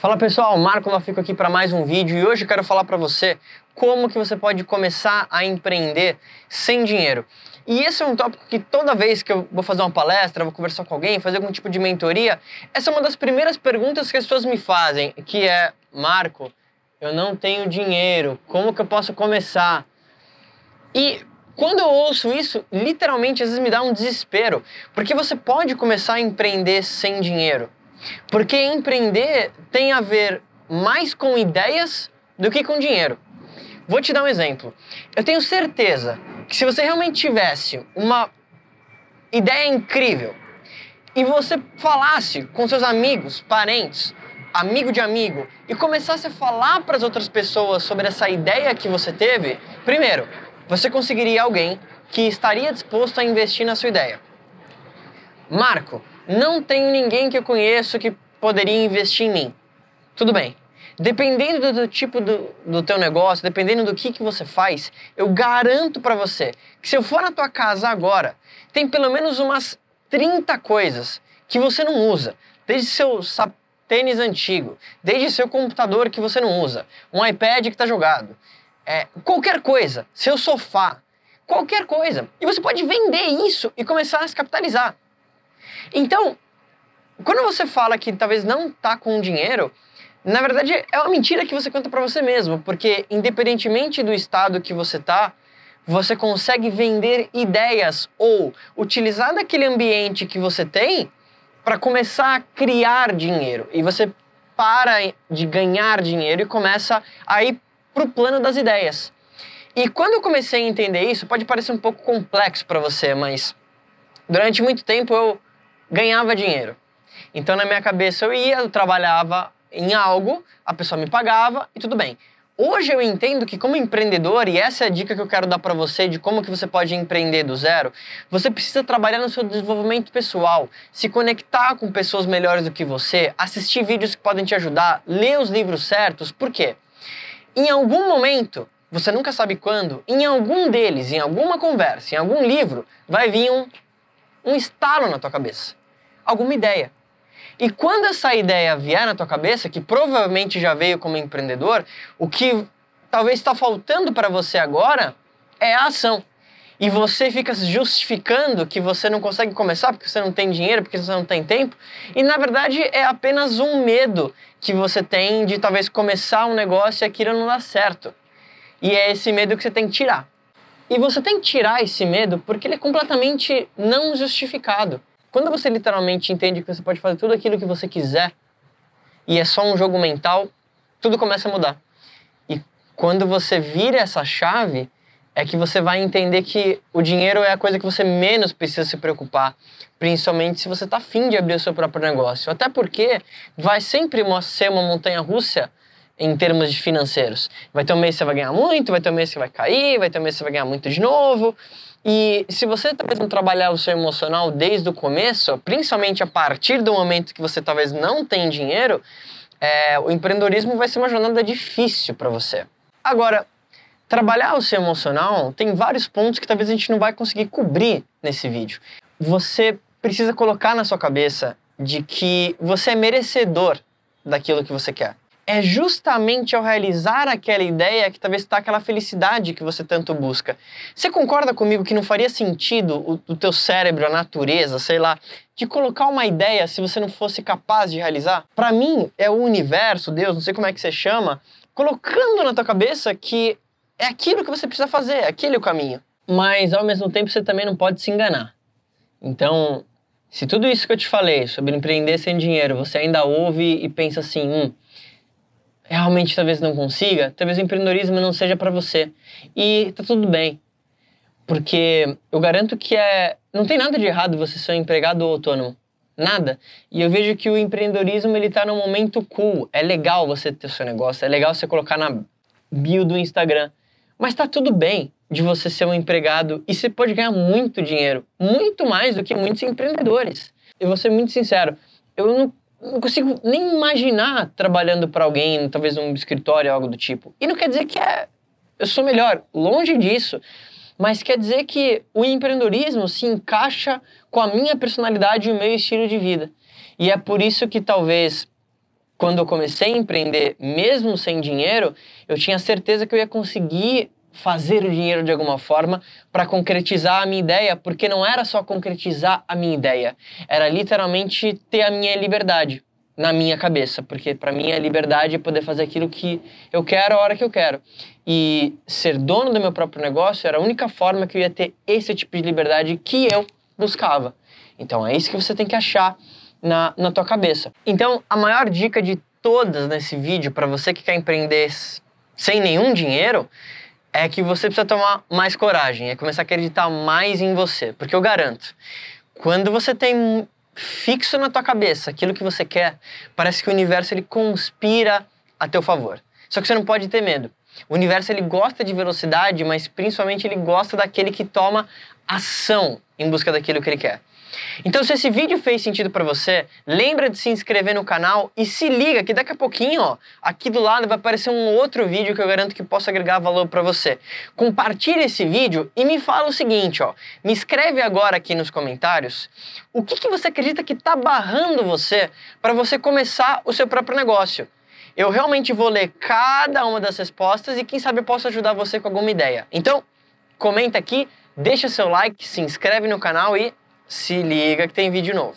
Fala pessoal, Marco Lafico aqui para mais um vídeo e hoje eu quero falar para você como que você pode começar a empreender sem dinheiro. E esse é um tópico que toda vez que eu vou fazer uma palestra, vou conversar com alguém, fazer algum tipo de mentoria, essa é uma das primeiras perguntas que as pessoas me fazem, que é, Marco, eu não tenho dinheiro, como que eu posso começar? E quando eu ouço isso, literalmente às vezes me dá um desespero, porque você pode começar a empreender sem dinheiro. Porque empreender tem a ver mais com ideias do que com dinheiro. Vou te dar um exemplo. Eu tenho certeza que se você realmente tivesse uma ideia incrível e você falasse com seus amigos, parentes, amigo de amigo e começasse a falar para as outras pessoas sobre essa ideia que você teve, primeiro, você conseguiria alguém que estaria disposto a investir na sua ideia. Marco, não tenho ninguém que eu conheço que poderia investir em mim. Tudo bem. Dependendo do, tipo do, do teu negócio, dependendo do que, que você faz, eu garanto para você que se eu for na tua casa agora, tem pelo menos umas 30 coisas que você não usa. Desde seu tênis antigo, desde seu computador que você não usa, um iPad que está jogado, é, qualquer coisa, seu sofá, qualquer coisa. E você pode vender isso e começar a se capitalizar. Então, quando você fala que talvez não está com dinheiro, na verdade é uma mentira que você conta para você mesmo, porque independentemente do estado que você está, você consegue vender ideias ou utilizar daquele ambiente que você tem para começar a criar dinheiro. E você para de ganhar dinheiro e começa a ir para o plano das ideias. E quando eu comecei a entender isso, pode parecer um pouco complexo para você, mas durante muito tempo eu ganhava dinheiro. Então, na minha cabeça, eu ia, eu trabalhava em algo, a pessoa me pagava e tudo bem. Hoje eu entendo que como empreendedor, e essa é a dica que eu quero dar para você de como que você pode empreender do zero, você precisa trabalhar no seu desenvolvimento pessoal, se conectar com pessoas melhores do que você, assistir vídeos que podem te ajudar, ler os livros certos, por quê? Em algum momento, você nunca sabe quando, em algum deles, em alguma conversa, em algum livro, vai vir um, um estalo na tua cabeça alguma ideia. E quando essa ideia vier na tua cabeça, que provavelmente já veio como empreendedor, o que talvez está faltando para você agora é a ação. E você fica justificando que você não consegue começar porque você não tem dinheiro, porque você não tem tempo. E na verdade é apenas um medo que você tem de talvez começar um negócio e aquilo não dar certo. E é esse medo que você tem que tirar. E você tem que tirar esse medo porque ele é completamente não justificado. Quando você literalmente entende que você pode fazer tudo aquilo que você quiser e é só um jogo mental, tudo começa a mudar. E quando você vira essa chave, é que você vai entender que o dinheiro é a coisa que você menos precisa se preocupar, principalmente se você está afim de abrir o seu próprio negócio. Até porque vai sempre ser uma montanha russa em termos de financeiros. Vai ter um mês que você vai ganhar muito, vai ter um mês que vai cair, vai ter um mês que você vai ganhar muito de novo. E se você talvez não trabalhar o seu emocional desde o começo, principalmente a partir do momento que você talvez não tem dinheiro, é, o empreendedorismo vai ser uma jornada difícil para você. Agora, trabalhar o seu emocional tem vários pontos que talvez a gente não vai conseguir cobrir nesse vídeo. Você precisa colocar na sua cabeça de que você é merecedor daquilo que você quer é justamente ao realizar aquela ideia que talvez está aquela felicidade que você tanto busca. Você concorda comigo que não faria sentido o, o teu cérebro, a natureza, sei lá, de colocar uma ideia se você não fosse capaz de realizar? Para mim, é o universo, Deus, não sei como é que você chama, colocando na tua cabeça que é aquilo que você precisa fazer, é aquele é o caminho. Mas ao mesmo tempo você também não pode se enganar. Então, se tudo isso que eu te falei sobre empreender sem dinheiro, você ainda ouve e pensa assim, hum, realmente talvez não consiga, talvez o empreendedorismo não seja para você. E tá tudo bem. Porque eu garanto que é não tem nada de errado você ser um empregado ou autônomo. Nada. E eu vejo que o empreendedorismo ele tá num momento cool. É legal você ter o seu negócio, é legal você colocar na bio do Instagram. Mas tá tudo bem de você ser um empregado e você pode ganhar muito dinheiro, muito mais do que muitos empreendedores. Eu vou ser muito sincero, eu não não consigo nem imaginar trabalhando para alguém, talvez num escritório, algo do tipo. E não quer dizer que é, eu sou melhor, longe disso. Mas quer dizer que o empreendedorismo se encaixa com a minha personalidade e o meu estilo de vida. E é por isso que talvez quando eu comecei a empreender, mesmo sem dinheiro, eu tinha certeza que eu ia conseguir fazer o dinheiro de alguma forma para concretizar a minha ideia, porque não era só concretizar a minha ideia, era literalmente ter a minha liberdade na minha cabeça, porque para mim a liberdade é poder fazer aquilo que eu quero a hora que eu quero. E ser dono do meu próprio negócio era a única forma que eu ia ter esse tipo de liberdade que eu buscava. Então é isso que você tem que achar na, na tua cabeça. Então, a maior dica de todas nesse vídeo para você que quer empreender sem nenhum dinheiro é que você precisa tomar mais coragem, é começar a acreditar mais em você, porque eu garanto, quando você tem fixo na tua cabeça aquilo que você quer, parece que o universo ele conspira a teu favor. Só que você não pode ter medo. O universo ele gosta de velocidade, mas principalmente ele gosta daquele que toma ação em busca daquilo que ele quer. Então, se esse vídeo fez sentido para você, lembra de se inscrever no canal e se liga que daqui a pouquinho, ó, aqui do lado vai aparecer um outro vídeo que eu garanto que possa agregar valor para você. Compartilhe esse vídeo e me fala o seguinte, ó, me escreve agora aqui nos comentários o que, que você acredita que está barrando você para você começar o seu próprio negócio. Eu realmente vou ler cada uma das respostas e quem sabe eu posso ajudar você com alguma ideia. Então, comenta aqui, deixa seu like, se inscreve no canal e se liga que tem vídeo novo.